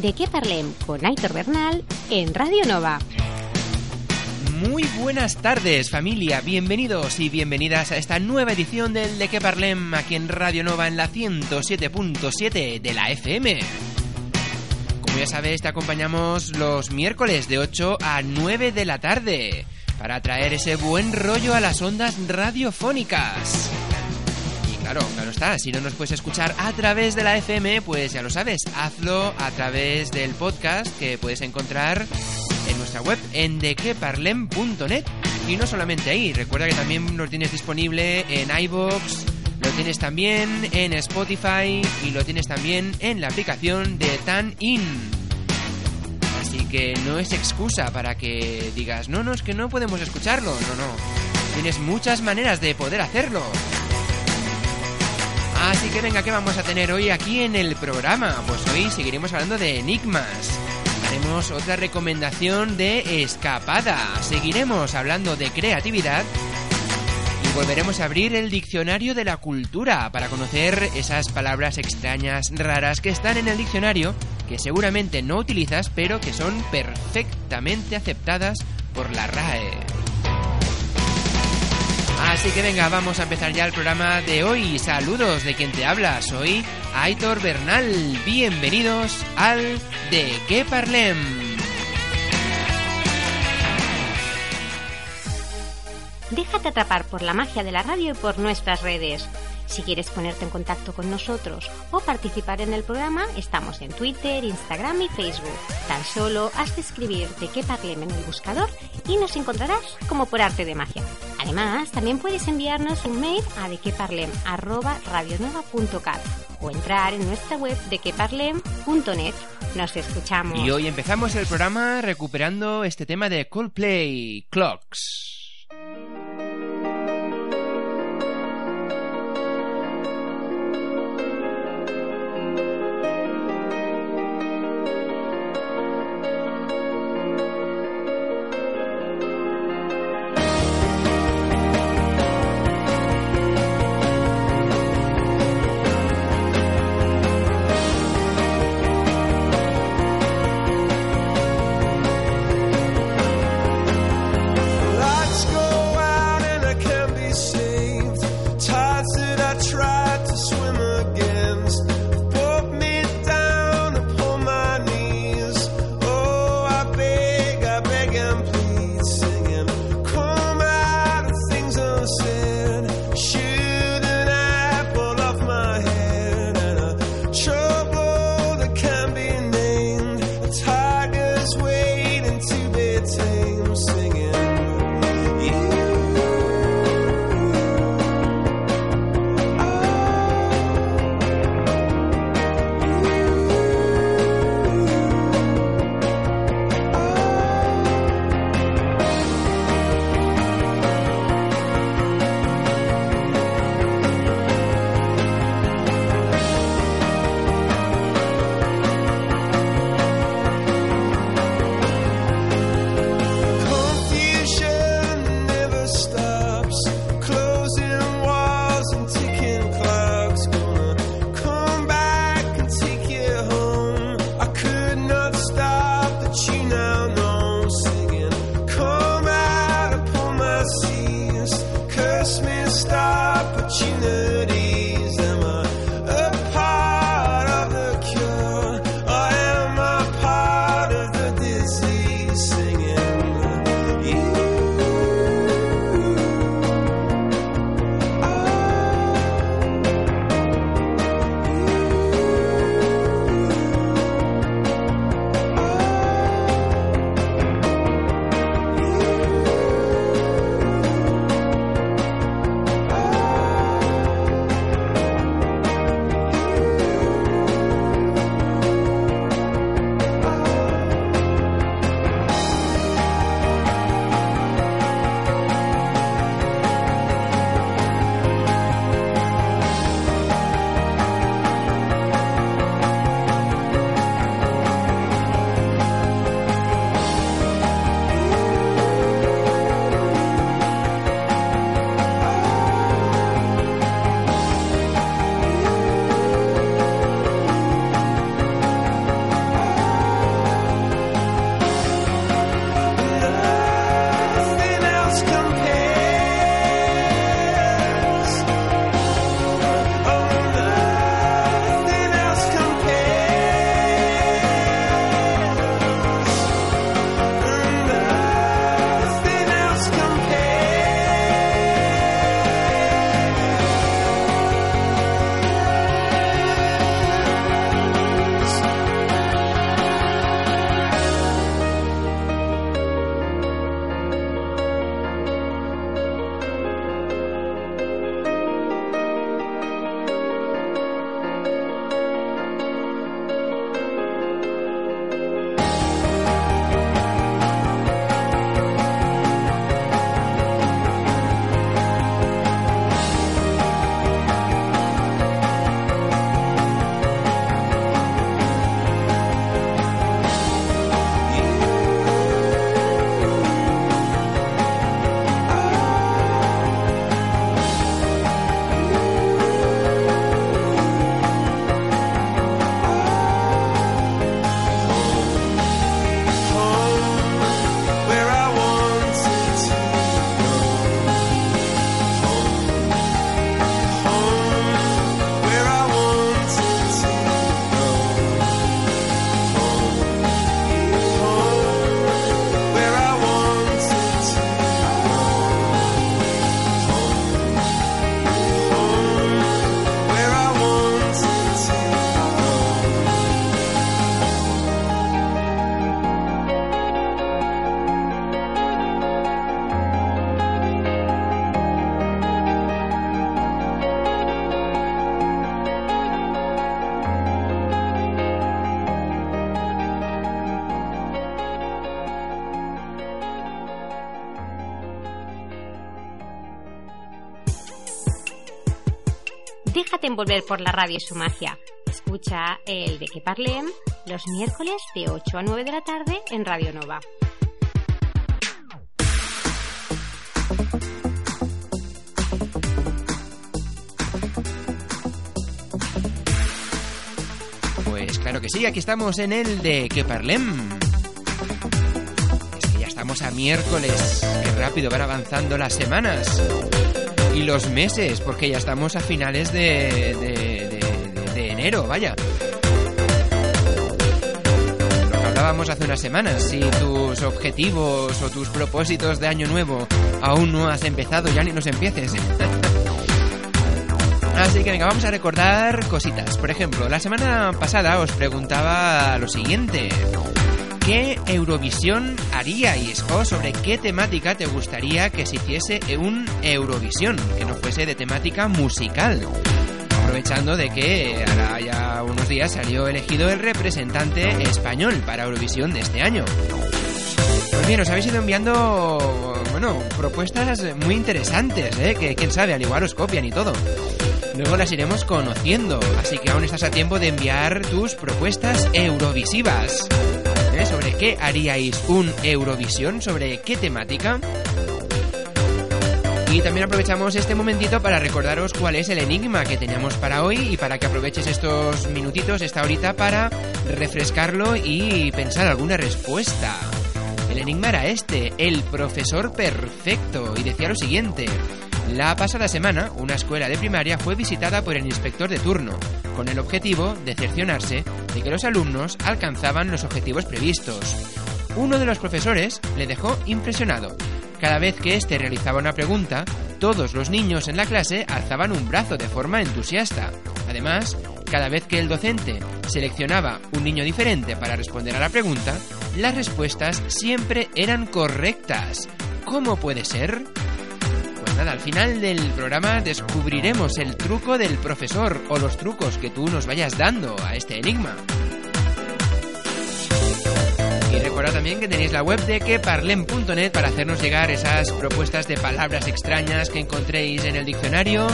De qué parlem con Aitor Bernal en Radio Nova. Muy buenas tardes familia, bienvenidos y bienvenidas a esta nueva edición del De qué Parlem aquí en Radio Nova en la 107.7 de la FM. Como ya sabes, te acompañamos los miércoles de 8 a 9 de la tarde para traer ese buen rollo a las ondas radiofónicas. Claro, claro está, si no nos puedes escuchar a través de la FM, pues ya lo sabes, hazlo a través del podcast que puedes encontrar en nuestra web en dequeparlem.net. Y no solamente ahí, recuerda que también lo tienes disponible en iBox, lo tienes también en Spotify y lo tienes también en la aplicación de Tan In. Así que no es excusa para que digas, no, no, es que no podemos escucharlo. No, no. Tienes muchas maneras de poder hacerlo. Así que venga, ¿qué vamos a tener hoy aquí en el programa? Pues hoy seguiremos hablando de enigmas. Haremos otra recomendación de escapada. Seguiremos hablando de creatividad. Y volveremos a abrir el diccionario de la cultura para conocer esas palabras extrañas, raras que están en el diccionario, que seguramente no utilizas, pero que son perfectamente aceptadas por la RAE. Así que venga, vamos a empezar ya el programa de hoy. Saludos de quien te habla, soy Aitor Bernal. Bienvenidos al De qué Parlem. Déjate atrapar por la magia de la radio y por nuestras redes. Si quieres ponerte en contacto con nosotros o participar en el programa, estamos en Twitter, Instagram y Facebook. Tan solo has de escribir de qué parlem en el buscador y nos encontrarás como por arte de magia. Además, también puedes enviarnos un mail a dequeparlem@radionueva.cat o entrar en nuestra web dequeparlem.net. Nos escuchamos. Y hoy empezamos el programa recuperando este tema de Coldplay, Clocks. Envolver por la radio y su magia. Escucha el de que los miércoles de 8 a 9 de la tarde en Radio Nova. Pues claro que sí, aquí estamos en el de que. Es que ya estamos a miércoles. Qué rápido van avanzando las semanas. Y los meses, porque ya estamos a finales de, de, de, de enero, vaya. Lo que hablábamos hace unas semanas, si tus objetivos o tus propósitos de año nuevo aún no has empezado, ya ni los empieces. Así que venga, vamos a recordar cositas. Por ejemplo, la semana pasada os preguntaba lo siguiente. ¿Qué Eurovisión haríais? O sobre qué temática te gustaría que se hiciese un Eurovisión, que no fuese de temática musical. Aprovechando de que ahora ya unos días salió elegido el representante español para Eurovisión de este año. Pues bien, os habéis ido enviando, bueno, propuestas muy interesantes, ¿eh? Que quién sabe, al igual os copian y todo. Luego las iremos conociendo, así que aún estás a tiempo de enviar tus propuestas eurovisivas. ¿Eh? ¿Sobre qué haríais un Eurovisión? ¿Sobre qué temática? Y también aprovechamos este momentito para recordaros cuál es el enigma que teníamos para hoy y para que aproveches estos minutitos, esta horita, para refrescarlo y pensar alguna respuesta. El enigma era este, el profesor perfecto, y decía lo siguiente. La pasada semana, una escuela de primaria fue visitada por el inspector de turno, con el objetivo de cerciorarse de que los alumnos alcanzaban los objetivos previstos. Uno de los profesores le dejó impresionado. Cada vez que éste realizaba una pregunta, todos los niños en la clase alzaban un brazo de forma entusiasta. Además, cada vez que el docente seleccionaba un niño diferente para responder a la pregunta, las respuestas siempre eran correctas. ¿Cómo puede ser? Nada, al final del programa descubriremos el truco del profesor o los trucos que tú nos vayas dando a este enigma. Y recordad también que tenéis la web de queparlem.net para hacernos llegar esas propuestas de palabras extrañas que encontréis en el diccionario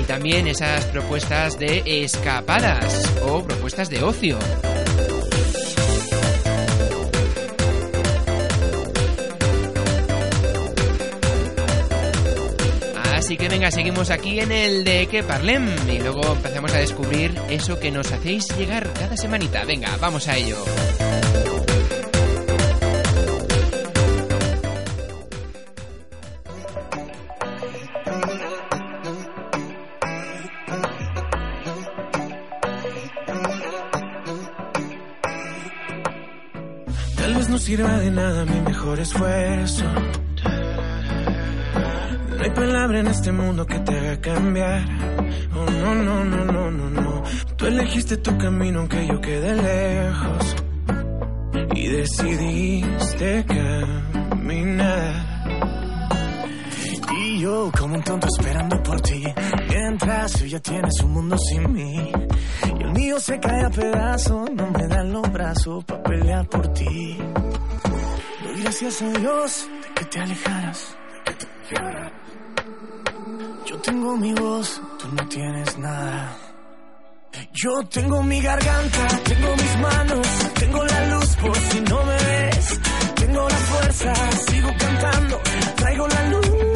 y también esas propuestas de escapadas o propuestas de ocio. Así que venga, seguimos aquí en el de que parlem y luego empezamos a descubrir eso que nos hacéis llegar cada semanita. Venga, vamos a ello. Tal vez no sirva de nada mi mejor esfuerzo. No hay palabra en este mundo que te haga cambiar. Oh, no, no, no, no, no, no. Tú elegiste tu camino aunque yo quede lejos. Y decidiste caminar. Y yo como un tonto esperando por ti. Mientras tú ya tienes un mundo sin mí. Y el mío se cae a pedazos. No me dan los brazos para pelear por ti. Doy gracias a Dios de que te alejaras. de que te alejaras. Tengo mi voz, tú no tienes nada. Yo tengo mi garganta, tengo mis manos, tengo la luz por si no me ves. Tengo la fuerza, sigo cantando, traigo la luz.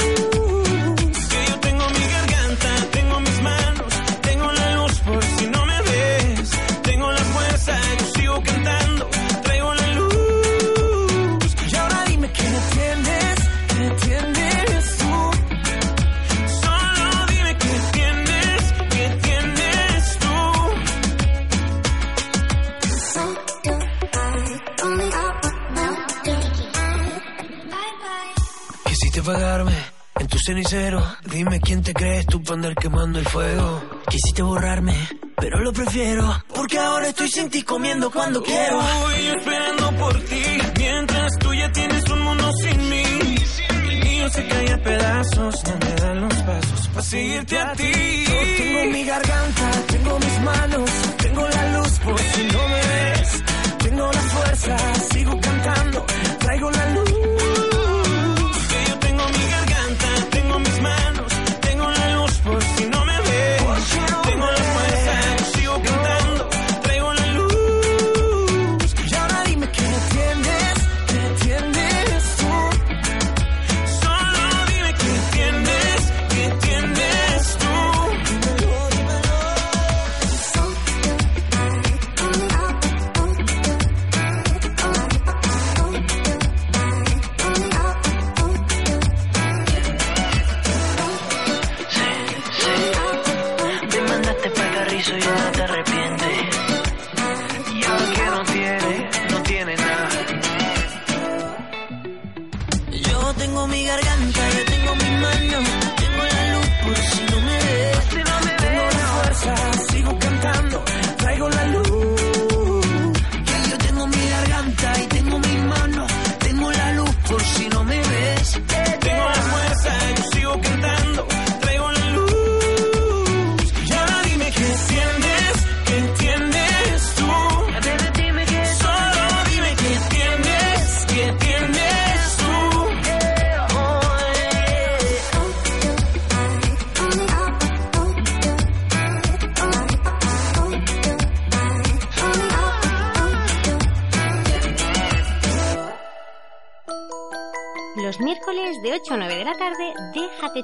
Cenicero. Dime quién te crees tú para andar quemando el fuego. Quisiste borrarme, pero lo prefiero. Porque ahora estoy sin ti comiendo cuando quiero. Voy esperando por ti, mientras tú ya tienes un mundo sin mí. El mío se cae a pedazos, no me dan los pasos para seguirte a ti. Yo tengo mi garganta, tengo mis manos, tengo la luz por si no me ves.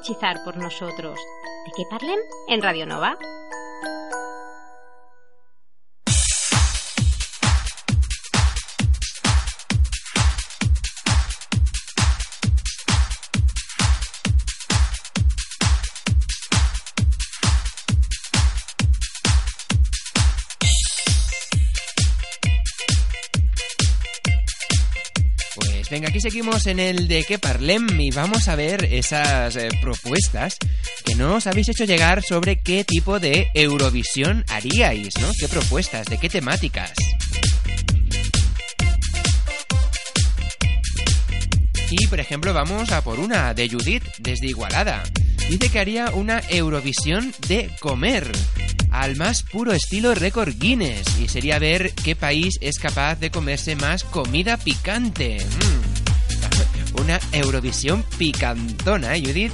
Hechizar por nosotros. ¿De qué parlem? En Radio Nova. Aquí seguimos en el de que parlem y vamos a ver esas eh, propuestas que nos habéis hecho llegar sobre qué tipo de Eurovisión haríais, ¿no? ¿Qué propuestas? ¿De qué temáticas? Y por ejemplo vamos a por una de Judith desde Igualada. Dice que haría una Eurovisión de comer al más puro estilo récord Guinness y sería ver qué país es capaz de comerse más comida picante. Mm. Una Eurovisión picantona, ¿eh, Judith?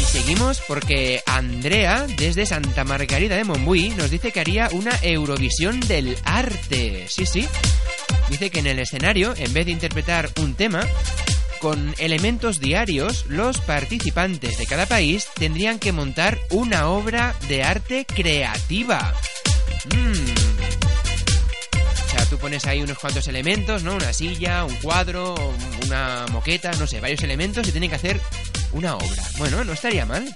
Y seguimos porque Andrea, desde Santa Margarida de Montbui, nos dice que haría una Eurovisión del arte. Sí, sí. Dice que en el escenario, en vez de interpretar un tema, con elementos diarios, los participantes de cada país tendrían que montar una obra de arte creativa. Mm. Pones ahí unos cuantos elementos, ¿no? Una silla, un cuadro, una moqueta, no sé, varios elementos y tienen que hacer una obra. Bueno, no estaría mal.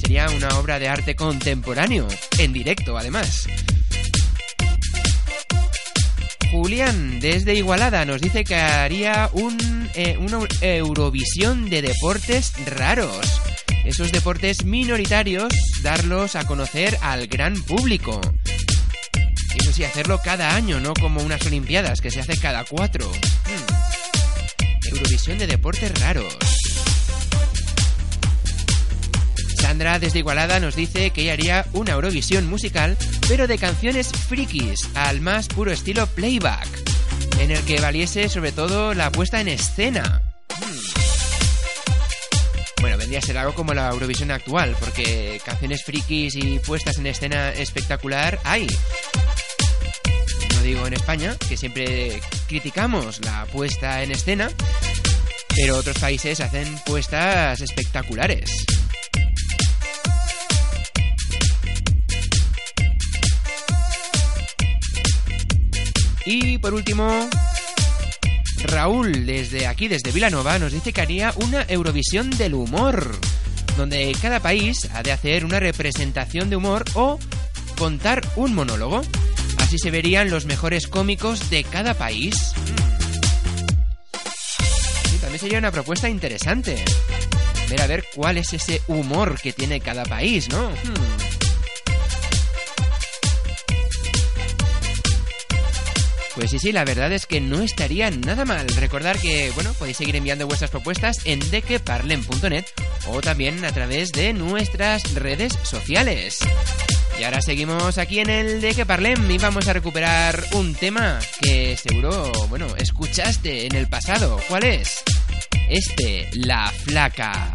Sería una obra de arte contemporáneo, en directo además. Julián, desde Igualada, nos dice que haría un, eh, una Eurovisión de deportes raros. Esos deportes minoritarios, darlos a conocer al gran público. Eso sí, hacerlo cada año, no como unas Olimpiadas que se hace cada cuatro. Hmm. Eurovisión de deportes raros. Sandra desde Igualada nos dice que ella haría una Eurovisión musical, pero de canciones frikis, al más puro estilo playback, en el que valiese sobre todo la puesta en escena. Hmm. Bueno, vendría a ser algo como la Eurovisión actual, porque canciones frikis y puestas en escena espectacular hay. Digo en España, que siempre criticamos la puesta en escena, pero otros países hacen puestas espectaculares. Y por último, Raúl, desde aquí, desde Vilanova, nos dice que haría una Eurovisión del humor, donde cada país ha de hacer una representación de humor o contar un monólogo. Así se verían los mejores cómicos de cada país. También sería una propuesta interesante. Ver a ver cuál es ese humor que tiene cada país, ¿no? Pues sí, sí, la verdad es que no estaría nada mal. Recordar que, bueno, podéis seguir enviando vuestras propuestas en dequeparlen.net o también a través de nuestras redes sociales. Y ahora seguimos aquí en el De que Parlem y vamos a recuperar un tema que seguro, bueno, escuchaste en el pasado. ¿Cuál es? Este, La Flaca.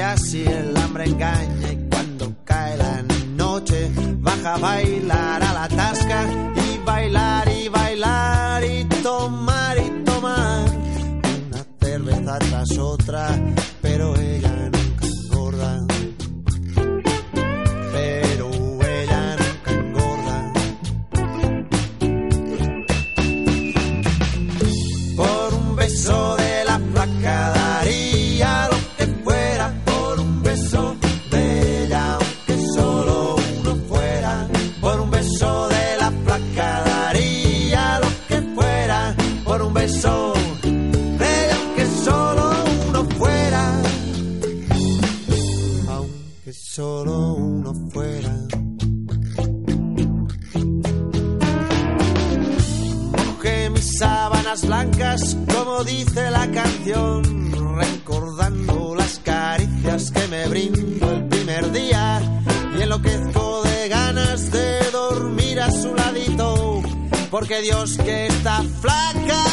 Que así el hambre engaña baja a bailar a la tasca y bailar y bailar y tomar y tomar. Una cerveza tras otra, pero ella porque Dios que está flaca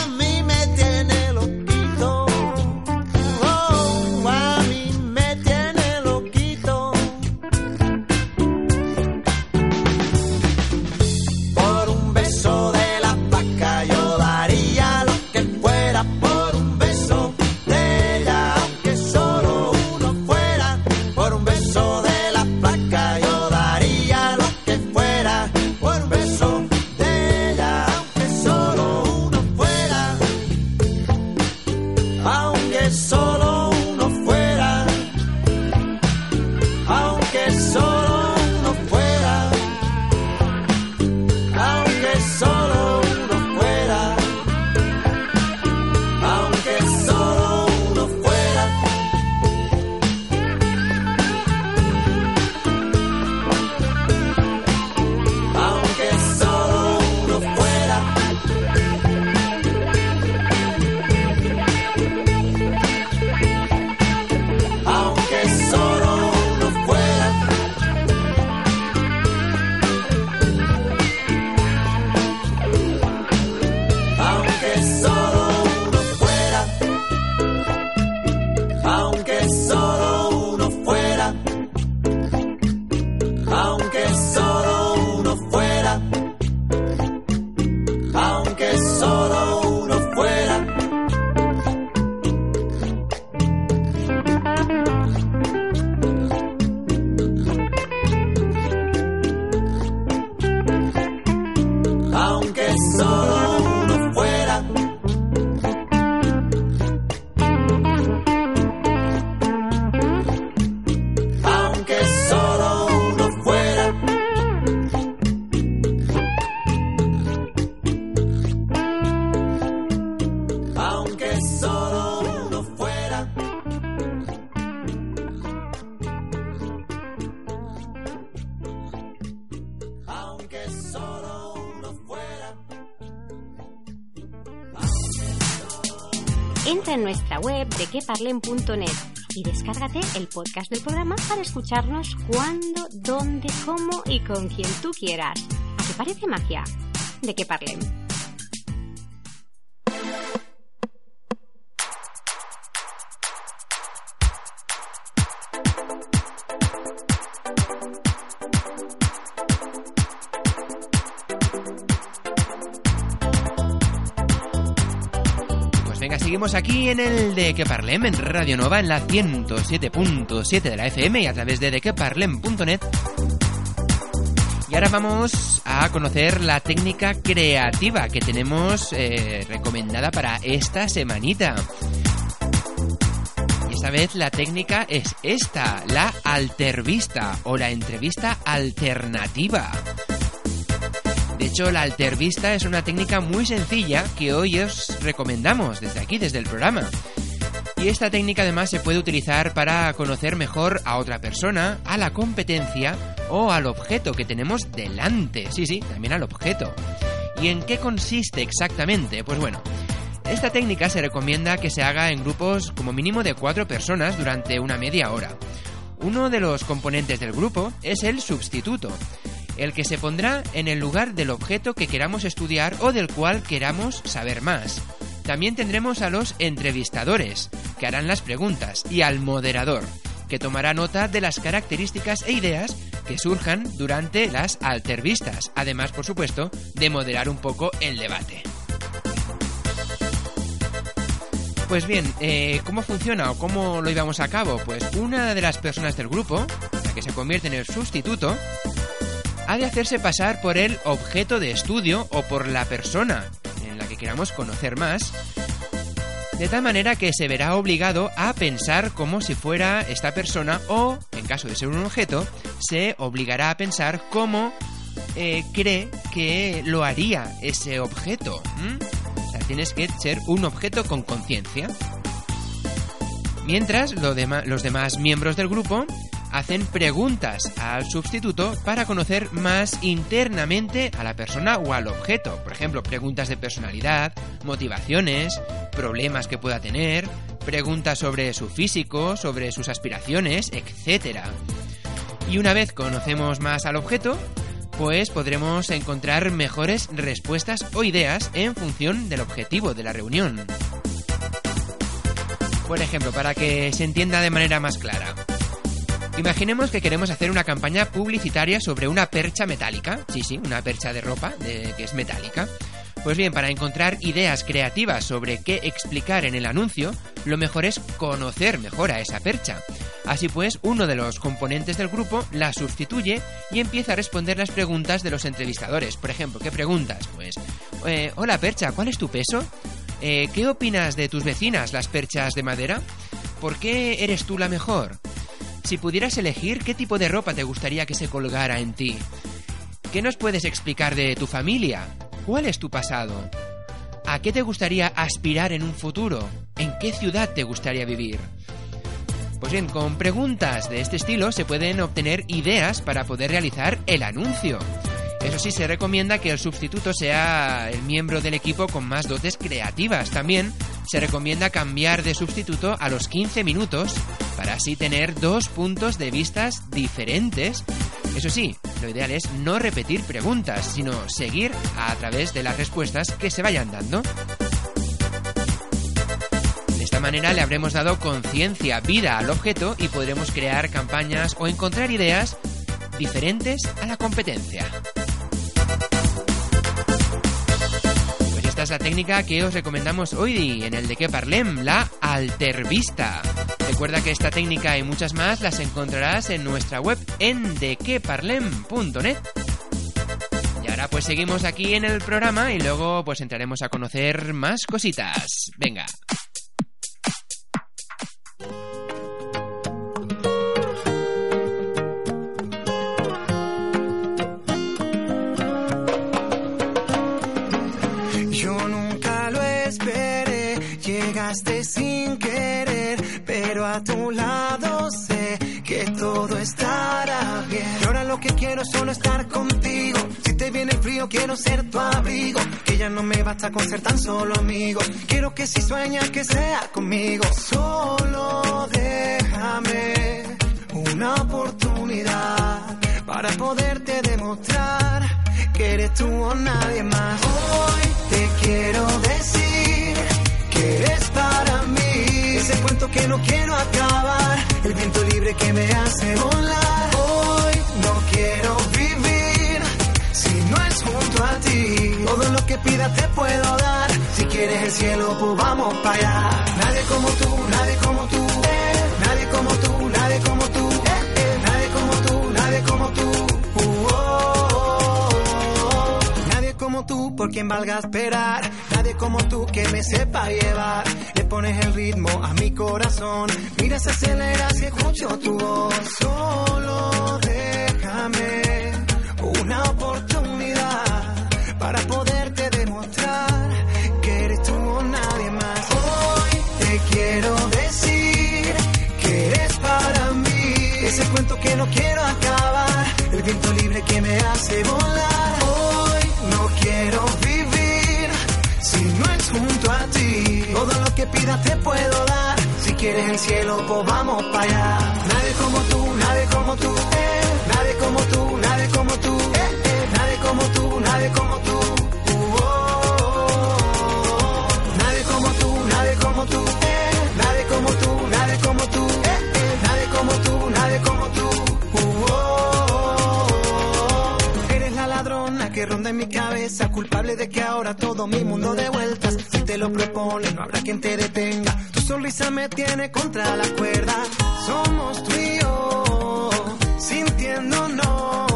web de queparlen.net y descárgate el podcast del programa para escucharnos cuando, dónde, cómo y con quien tú quieras. ¿A qué parece magia? De que parlen. Aquí en el de que parlem en Radio Nova en la 107.7 de la FM y a través de dequeparlem.net. Y ahora vamos a conocer la técnica creativa que tenemos eh, recomendada para esta semanita. Esta vez la técnica es esta, la altervista o la entrevista alternativa. De hecho, la altervista es una técnica muy sencilla que hoy os recomendamos desde aquí, desde el programa. Y esta técnica además se puede utilizar para conocer mejor a otra persona, a la competencia o al objeto que tenemos delante. Sí, sí, también al objeto. ¿Y en qué consiste exactamente? Pues bueno, esta técnica se recomienda que se haga en grupos como mínimo de cuatro personas durante una media hora. Uno de los componentes del grupo es el sustituto, el que se pondrá en el lugar del objeto que queramos estudiar o del cual queramos saber más. También tendremos a los entrevistadores, que harán las preguntas, y al moderador, que tomará nota de las características e ideas que surjan durante las altervistas, además, por supuesto, de moderar un poco el debate. Pues bien, eh, ¿cómo funciona o cómo lo llevamos a cabo? Pues una de las personas del grupo, la que se convierte en el sustituto, ha de hacerse pasar por el objeto de estudio o por la persona en la que queramos conocer más, de tal manera que se verá obligado a pensar como si fuera esta persona o, en caso de ser un objeto, se obligará a pensar cómo eh, cree que lo haría ese objeto. O sea, tienes que ser un objeto con conciencia. Mientras, los demás miembros del grupo hacen preguntas al sustituto para conocer más internamente a la persona o al objeto. Por ejemplo, preguntas de personalidad, motivaciones, problemas que pueda tener, preguntas sobre su físico, sobre sus aspiraciones, etc. Y una vez conocemos más al objeto, pues podremos encontrar mejores respuestas o ideas en función del objetivo de la reunión. Por ejemplo, para que se entienda de manera más clara. Imaginemos que queremos hacer una campaña publicitaria sobre una percha metálica. Sí, sí, una percha de ropa que es metálica. Pues bien, para encontrar ideas creativas sobre qué explicar en el anuncio, lo mejor es conocer mejor a esa percha. Así pues, uno de los componentes del grupo la sustituye y empieza a responder las preguntas de los entrevistadores. Por ejemplo, ¿qué preguntas? Pues, eh, hola percha, ¿cuál es tu peso? Eh, ¿Qué opinas de tus vecinas, las perchas de madera? ¿Por qué eres tú la mejor? Si pudieras elegir, ¿qué tipo de ropa te gustaría que se colgara en ti? ¿Qué nos puedes explicar de tu familia? ¿Cuál es tu pasado? ¿A qué te gustaría aspirar en un futuro? ¿En qué ciudad te gustaría vivir? Pues bien, con preguntas de este estilo se pueden obtener ideas para poder realizar el anuncio. Eso sí, se recomienda que el sustituto sea el miembro del equipo con más dotes creativas. También se recomienda cambiar de sustituto a los 15 minutos para así tener dos puntos de vistas diferentes. Eso sí, lo ideal es no repetir preguntas, sino seguir a través de las respuestas que se vayan dando. De esta manera le habremos dado conciencia, vida al objeto y podremos crear campañas o encontrar ideas diferentes a la competencia. La técnica que os recomendamos hoy en el de que parlem, la altervista. Recuerda que esta técnica y muchas más las encontrarás en nuestra web en dequeparlem.net. Y ahora pues seguimos aquí en el programa y luego pues entraremos a conocer más cositas. Venga. Sé que todo estará bien. Ahora lo que quiero es solo estar contigo. Si te viene el frío, quiero ser tu abrigo. Que ya no me basta con ser tan solo amigo. Quiero que si sueñas que sea conmigo. Solo déjame una oportunidad para poderte demostrar que eres tú o nadie más. Hoy te quiero decir que eres para mí. Ese cuento que no quiero acabar, el viento libre que me hace volar. Hoy no quiero vivir si no es junto a ti. Todo lo que pidas te puedo dar. Si quieres el cielo, pues vamos para allá. Nadie como tú, nadie como tú. Nadie como tú, nadie como tú. Nadie como tú, nadie como tú. Tú, por quien valga esperar. Nadie como tú que me sepa llevar pones el ritmo a mi corazón. Mira, se acelera si escucho tu voz. Solo déjame una oportunidad para poderte demostrar que eres tú o nadie más. Hoy te quiero decir que eres para mí. Ese cuento que no quiero acabar. El viento libre que me hace volar. Quiero vivir si no es junto a ti todo lo que pidas te puedo dar. Si quieres el cielo, pues vamos para allá. Nadie como tú, nadie como tú. Eh. Nadie como tú, nadie culpable de que ahora todo mi mundo de vueltas te lo propone, no habrá quien te detenga. Tu sonrisa me tiene contra la cuerda. Somos tú y yo, sintiéndonos.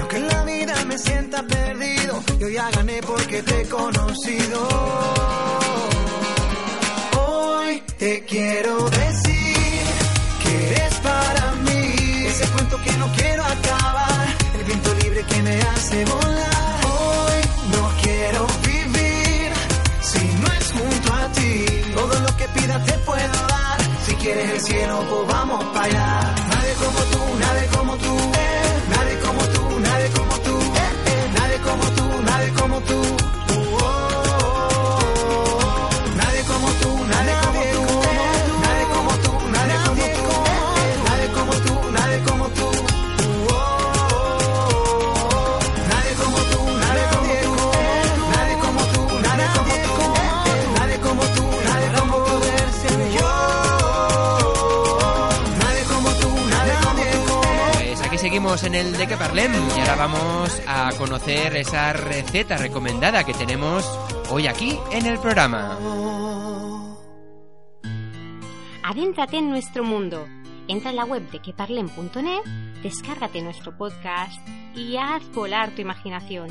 Aunque en la vida me sienta perdido, yo ya gané porque te he conocido. Hoy te quiero decir que eres para mí. Ese cuento que no quiero acabar, el viento libre que me hace volar. Pidas te puedo dar. Si quieres el cielo, pues vamos para allá. Nadie como tú, nadie como tú, nadie como en el de que parlem y ahora vamos a conocer esa receta recomendada que tenemos hoy aquí en el programa. Adéntrate en nuestro mundo. Entra en la web de queparlen.net, descárgate nuestro podcast y haz volar tu imaginación.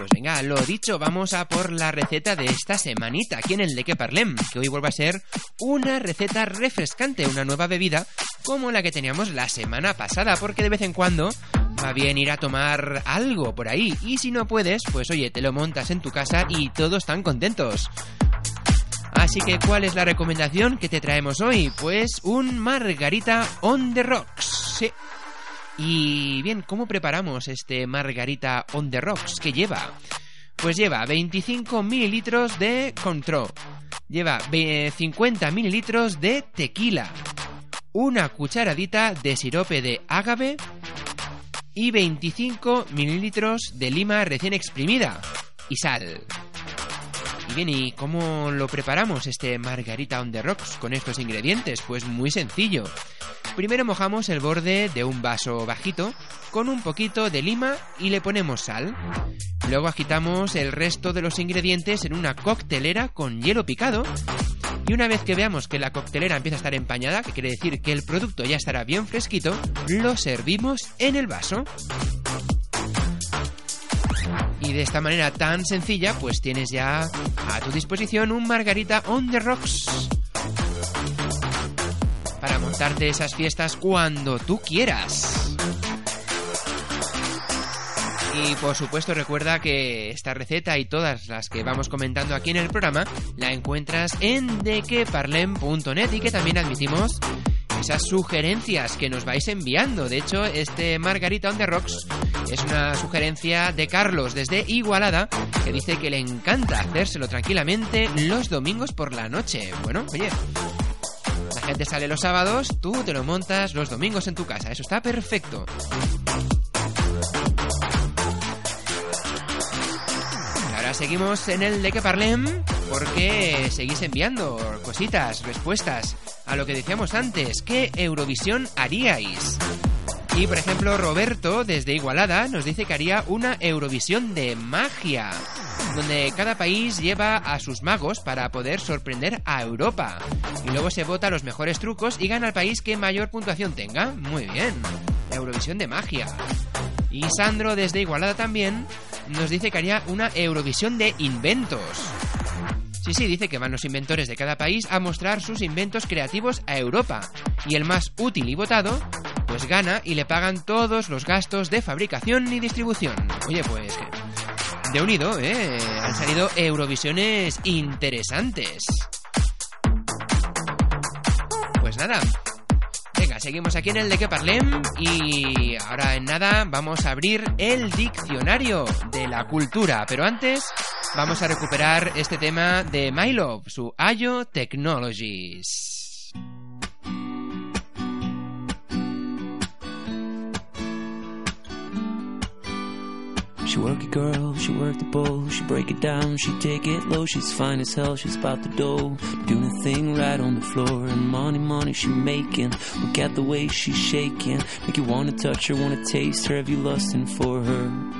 Pues venga, lo dicho, vamos a por la receta de esta semanita aquí en el de que parlem, que hoy vuelve a ser una receta refrescante, una nueva bebida como la que teníamos la semana pasada, porque de vez en cuando va bien ir a tomar algo por ahí y si no puedes, pues oye, te lo montas en tu casa y todos están contentos. Así que, ¿cuál es la recomendación que te traemos hoy? Pues un margarita on the rocks. Sí. Y bien, ¿cómo preparamos este margarita on the rocks? ¿Qué lleva? Pues lleva 25 mililitros de control, lleva ve- 50 mililitros de tequila, una cucharadita de sirope de ágave y 25 mililitros de lima recién exprimida y sal. Y bien, ¿y cómo lo preparamos este margarita on the rocks con estos ingredientes? Pues muy sencillo. Primero mojamos el borde de un vaso bajito con un poquito de lima y le ponemos sal. Luego agitamos el resto de los ingredientes en una coctelera con hielo picado. Y una vez que veamos que la coctelera empieza a estar empañada, que quiere decir que el producto ya estará bien fresquito, lo servimos en el vaso. Y de esta manera tan sencilla, pues tienes ya a tu disposición un margarita on the rocks. Para montarte esas fiestas cuando tú quieras. Y por supuesto recuerda que esta receta y todas las que vamos comentando aquí en el programa la encuentras en dequeparlem.net y que también admitimos esas sugerencias que nos vais enviando. De hecho, este Margarita on Rocks es una sugerencia de Carlos desde Igualada que dice que le encanta hacérselo tranquilamente los domingos por la noche. Bueno, oye, la gente sale los sábados, tú te lo montas los domingos en tu casa. Eso está perfecto. Y ahora seguimos en el de que parlem porque seguís enviando cositas, respuestas a lo que decíamos antes. ¿Qué Eurovisión haríais? Y por ejemplo, Roberto, desde Igualada, nos dice que haría una Eurovisión de magia, donde cada país lleva a sus magos para poder sorprender a Europa. Y luego se vota los mejores trucos y gana el país que mayor puntuación tenga. Muy bien, Eurovisión de magia. Y Sandro, desde Igualada también, nos dice que haría una Eurovisión de inventos. Sí, sí, dice que van los inventores de cada país a mostrar sus inventos creativos a Europa. Y el más útil y votado, pues gana y le pagan todos los gastos de fabricación y distribución. Oye, pues... De unido, ¿eh? Han salido Eurovisiones interesantes. Pues nada. Venga, seguimos aquí en el de que parlem y ahora en nada vamos a abrir el diccionario de la cultura, pero antes vamos a recuperar este tema de My Love, su Ayo Technologies. She work it, girl, she work the bowl, she break it down, she take it low, she's fine as hell, she's about the dough, doing a thing right on the floor, and money, money she making, look at the way she's shaking, make you wanna touch her, wanna taste her, have you lusting for her,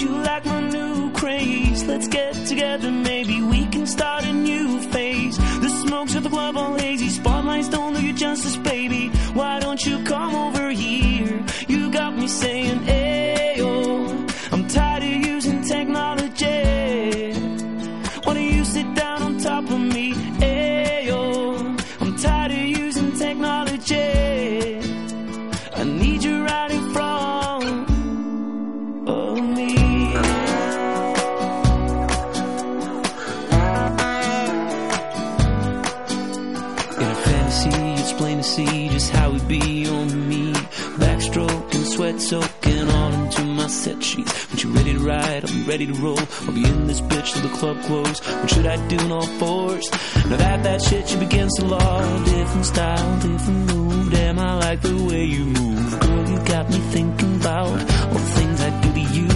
You like my new craze. Let's get together, maybe we can start a new phase. The smokes of the club all hazy, spotlights don't do you justice, baby. Why don't you come over here? You got me saying, Ayo, oh. I'm soaking all into my set sheets. When you ready to ride, I'll be ready to roll. I'll be in this bitch till the club close. What should I do in all fours? Now that that shit you against the law. Different style, different move. Damn, I like the way you move. Girl, you got me thinking about all the things I do to you.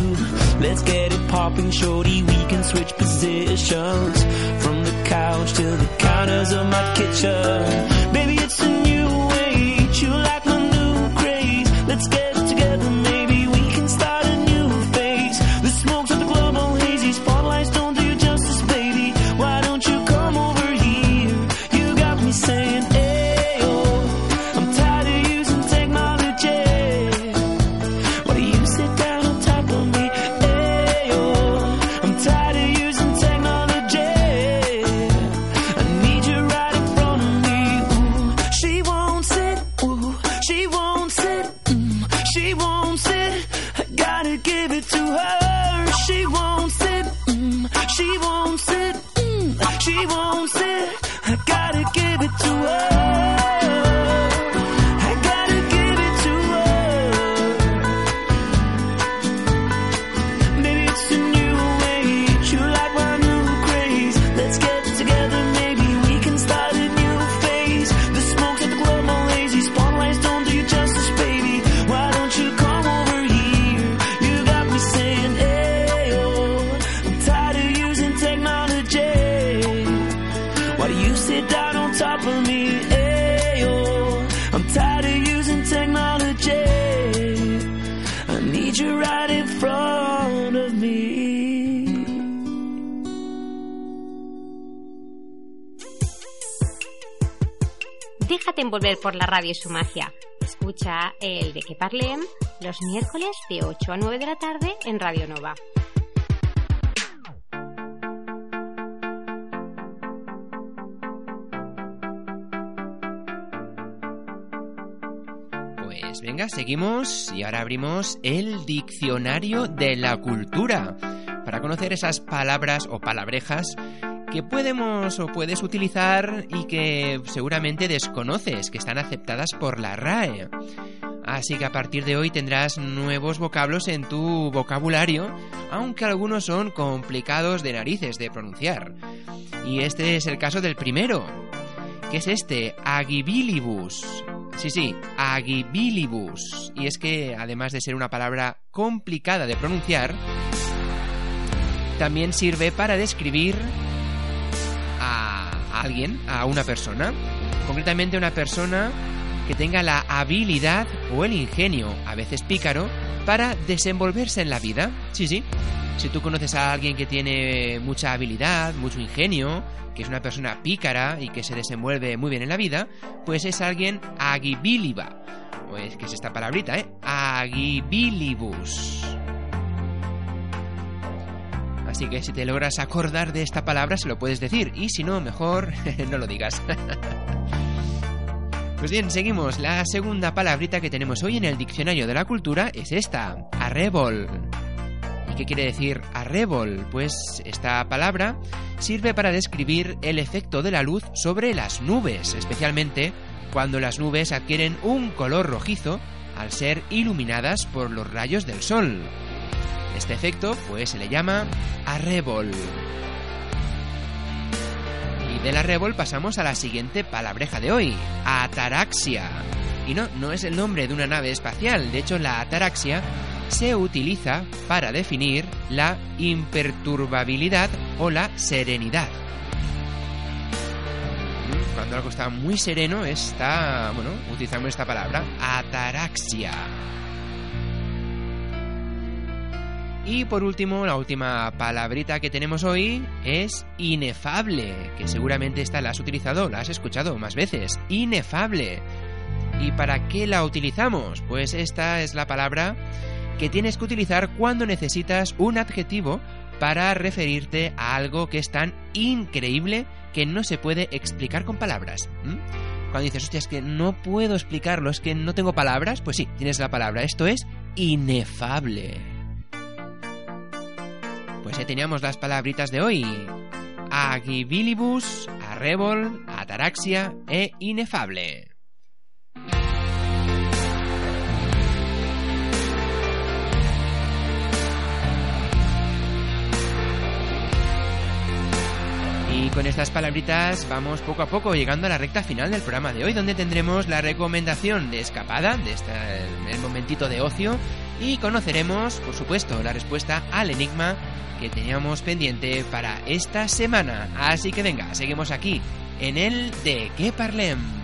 Let's get it popping, shorty. We can switch positions from the couch to the counters of my kitchen. Baby, radio su magia. Escucha el de que parlem los miércoles de 8 a 9 de la tarde en Radio Nova. Pues venga, seguimos y ahora abrimos el diccionario de la cultura para conocer esas palabras o palabrejas que podemos o puedes utilizar y que seguramente desconoces, que están aceptadas por la RAE. Así que a partir de hoy tendrás nuevos vocablos en tu vocabulario, aunque algunos son complicados de narices de pronunciar. Y este es el caso del primero, que es este, agibilibus. Sí, sí, agibilibus. Y es que, además de ser una palabra complicada de pronunciar, también sirve para describir a alguien, a una persona. Concretamente una persona que tenga la habilidad o el ingenio, a veces pícaro, para desenvolverse en la vida. Sí, sí. Si tú conoces a alguien que tiene mucha habilidad, mucho ingenio, que es una persona pícara y que se desenvuelve muy bien en la vida, pues es alguien agibiliba. Pues que es esta palabrita, ¿eh? Agibilibus. Así que si te logras acordar de esta palabra, se lo puedes decir. Y si no, mejor no lo digas. Pues bien, seguimos. La segunda palabrita que tenemos hoy en el diccionario de la cultura es esta, arrebol. ¿Y qué quiere decir arrebol? Pues esta palabra sirve para describir el efecto de la luz sobre las nubes, especialmente cuando las nubes adquieren un color rojizo al ser iluminadas por los rayos del sol. Este efecto pues se le llama arrebol. Y del arrebol pasamos a la siguiente palabreja de hoy, ataraxia. Y no, no es el nombre de una nave espacial, de hecho la ataraxia se utiliza para definir la imperturbabilidad o la serenidad. Cuando algo está muy sereno, está, bueno, utilizamos esta palabra, ataraxia. Y por último, la última palabrita que tenemos hoy es inefable, que seguramente esta la has utilizado, la has escuchado más veces. Inefable. ¿Y para qué la utilizamos? Pues esta es la palabra que tienes que utilizar cuando necesitas un adjetivo para referirte a algo que es tan increíble que no se puede explicar con palabras. Cuando dices, hostia, es que no puedo explicarlo, es que no tengo palabras, pues sí, tienes la palabra. Esto es inefable. Pues ya teníamos las palabritas de hoy. Agibilibus, arrebol, ataraxia e inefable. Y con estas palabritas vamos poco a poco llegando a la recta final del programa de hoy, donde tendremos la recomendación de escapada, de este, el momentito de ocio, y conoceremos, por supuesto, la respuesta al enigma que teníamos pendiente para esta semana. Así que venga, seguimos aquí en el de qué parlem.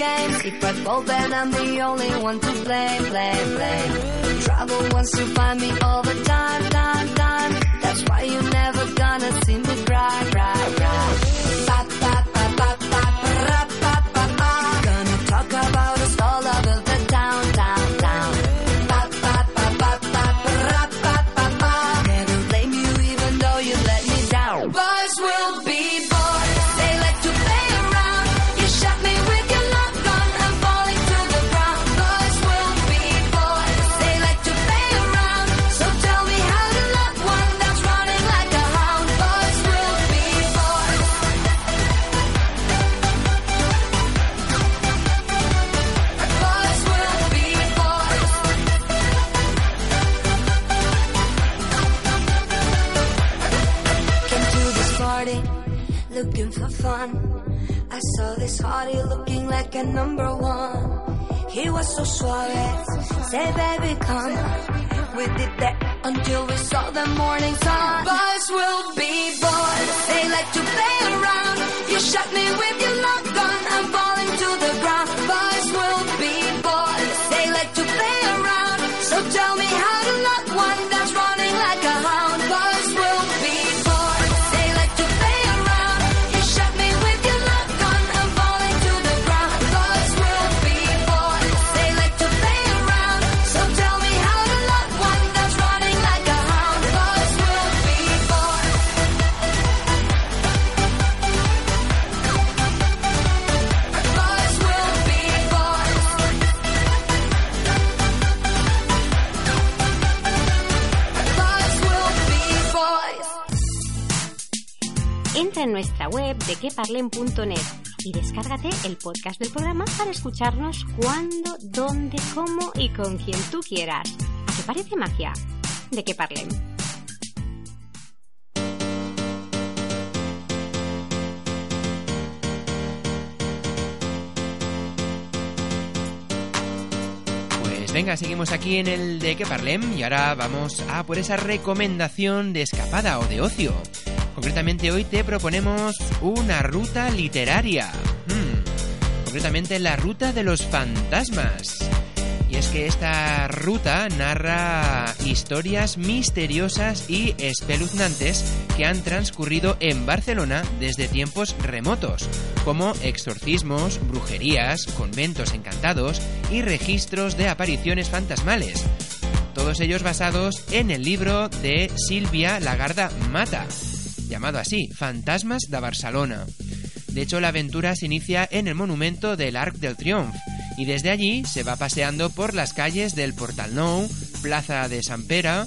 game. Secret ball band, I'm the only one to blame, blame, blame. Trouble wants to find me all the time, time, time. That's why you're never gonna see me cry, cry, cry. It was so suave, say baby come. We did that until we saw the morning sun. Boys will be boys, they like to play around. You shot me with your love gun, I'm falling to the ground. Boys will be boys, they like to play around. So tell me how to queparlen.net y descárgate el podcast del programa para escucharnos cuando, dónde, cómo y con quien tú quieras. ¿A qué parece magia? De que parlen. Pues venga, seguimos aquí en el de que parlem y ahora vamos a por esa recomendación de escapada o de ocio. Concretamente hoy te proponemos una ruta literaria. Hmm, concretamente la ruta de los fantasmas. Y es que esta ruta narra historias misteriosas y espeluznantes que han transcurrido en Barcelona desde tiempos remotos, como exorcismos, brujerías, conventos encantados y registros de apariciones fantasmales. Todos ellos basados en el libro de Silvia Lagarda Mata, llamado así, Fantasmas de Barcelona. De hecho, la aventura se inicia en el monumento del Arc del Triunfo y desde allí se va paseando por las calles del Portal Nou, Plaza de San Pera,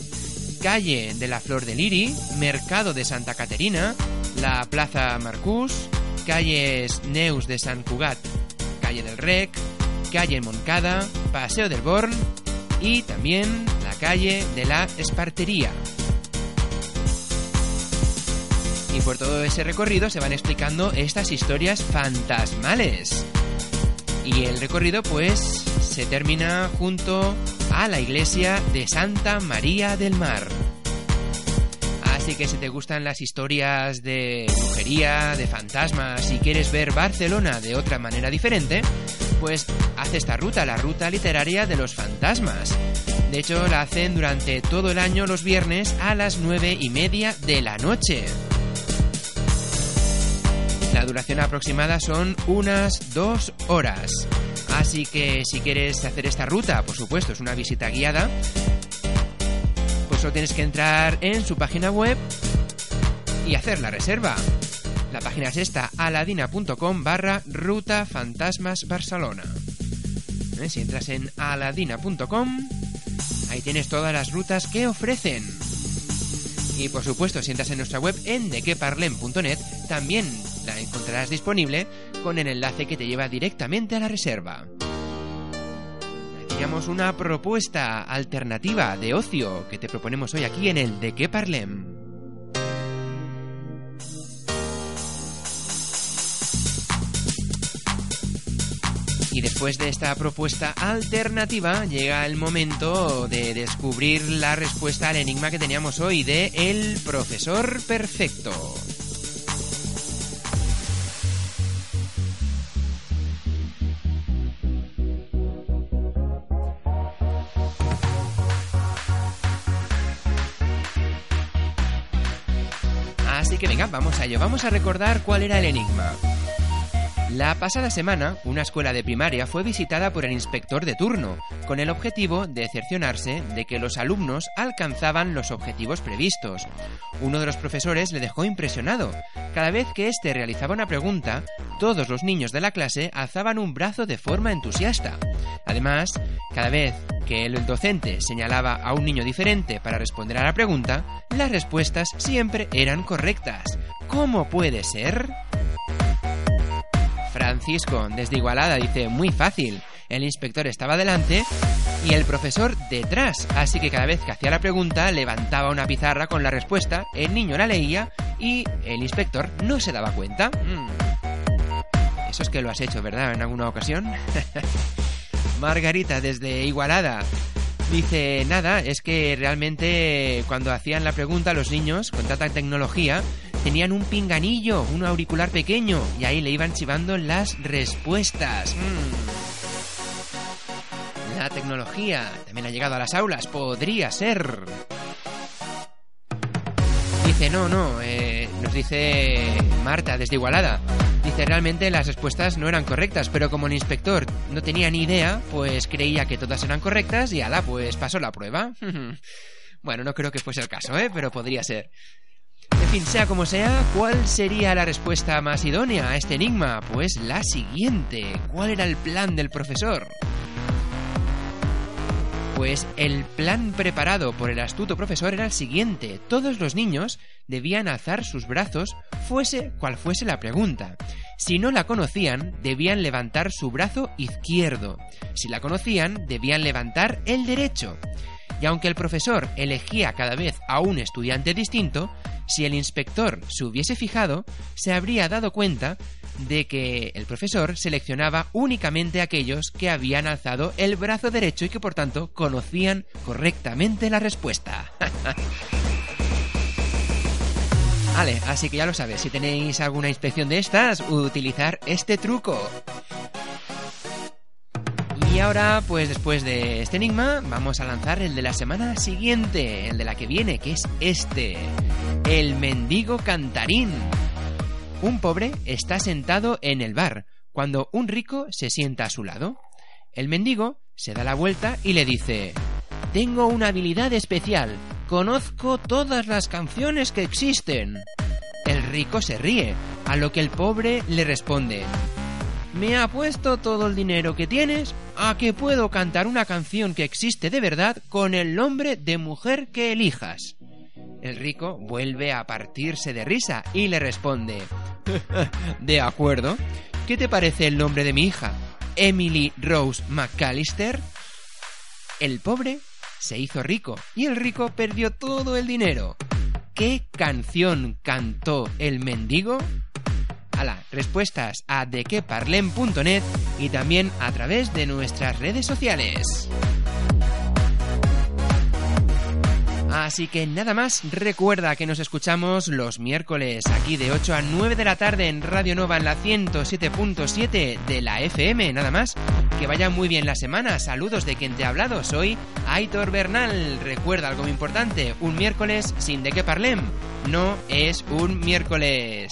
calle de la Flor de Liri, Mercado de Santa Caterina, la Plaza Marcús, calles Neus de San Cugat, calle del Rec, calle Moncada, Paseo del Born y también la calle de la Espartería. Por todo ese recorrido se van explicando estas historias fantasmales. Y el recorrido pues se termina junto a la iglesia de Santa María del Mar. Así que si te gustan las historias de brujería, de fantasmas, y quieres ver Barcelona de otra manera diferente, pues haz esta ruta, la ruta literaria de los fantasmas. De hecho, la hacen durante todo el año los viernes a las nueve y media de la noche. La duración aproximada son unas dos horas. Así que si quieres hacer esta ruta, por supuesto, es una visita guiada, pues solo tienes que entrar en su página web y hacer la reserva. La página es esta, aladina.com barra ruta fantasmas Barcelona. ¿Eh? Si entras en aladina.com, ahí tienes todas las rutas que ofrecen. Y por supuesto, si entras en nuestra web en dequeparlem.net, también la encontrarás disponible con el enlace que te lleva directamente a la reserva. Teníamos una propuesta alternativa de ocio que te proponemos hoy aquí en el De qué Parlem. Y después de esta propuesta alternativa llega el momento de descubrir la respuesta al enigma que teníamos hoy de El profesor perfecto. Vamos a ello. Vamos a recordar cuál era el enigma. La pasada semana, una escuela de primaria fue visitada por el inspector de turno, con el objetivo de cerciorarse de que los alumnos alcanzaban los objetivos previstos. Uno de los profesores le dejó impresionado. Cada vez que éste realizaba una pregunta, todos los niños de la clase alzaban un brazo de forma entusiasta. Además, cada vez que el docente señalaba a un niño diferente para responder a la pregunta, las respuestas siempre eran correctas. ¿Cómo puede ser? Francisco, desde Igualada, dice, muy fácil. El inspector estaba delante y el profesor detrás, así que cada vez que hacía la pregunta levantaba una pizarra con la respuesta, el niño la leía y el inspector no se daba cuenta. Mm. Eso es que lo has hecho, ¿verdad? En alguna ocasión. Margarita, desde Igualada. Dice, nada, es que realmente cuando hacían la pregunta los niños, con tanta tecnología, tenían un pinganillo, un auricular pequeño, y ahí le iban chivando las respuestas. Mm. La tecnología también ha llegado a las aulas, podría ser. Dice, no, no, eh, nos dice Marta desde Igualada. Dice, realmente las respuestas no eran correctas, pero como el inspector no tenía ni idea, pues creía que todas eran correctas y ala, pues pasó la prueba. bueno, no creo que fuese el caso, ¿eh? Pero podría ser. Fin, sea como sea, ¿cuál sería la respuesta más idónea a este enigma? Pues la siguiente. ¿Cuál era el plan del profesor? Pues el plan preparado por el astuto profesor era el siguiente. Todos los niños debían alzar sus brazos, fuese cual fuese la pregunta. Si no la conocían, debían levantar su brazo izquierdo. Si la conocían, debían levantar el derecho. Y aunque el profesor elegía cada vez a un estudiante distinto, si el inspector se hubiese fijado, se habría dado cuenta de que el profesor seleccionaba únicamente aquellos que habían alzado el brazo derecho y que por tanto conocían correctamente la respuesta. vale, así que ya lo sabes, si tenéis alguna inspección de estas, utilizar este truco. Y ahora, pues después de este enigma, vamos a lanzar el de la semana siguiente, el de la que viene, que es este, el mendigo cantarín. Un pobre está sentado en el bar cuando un rico se sienta a su lado. El mendigo se da la vuelta y le dice, Tengo una habilidad especial, conozco todas las canciones que existen. El rico se ríe, a lo que el pobre le responde, me apuesto todo el dinero que tienes a que puedo cantar una canción que existe de verdad con el nombre de mujer que elijas. El rico vuelve a partirse de risa y le responde, De acuerdo, ¿qué te parece el nombre de mi hija? ¿Emily Rose McAllister? El pobre se hizo rico y el rico perdió todo el dinero. ¿Qué canción cantó el mendigo? Ala, respuestas a dequeparlem.net y también a través de nuestras redes sociales. Así que nada más, recuerda que nos escuchamos los miércoles aquí de 8 a 9 de la tarde en Radio Nova en la 107.7 de la FM, nada más. Que vaya muy bien la semana, saludos de quien te ha hablado, soy Aitor Bernal. Recuerda algo muy importante, un miércoles sin de qué parlem, no es un miércoles.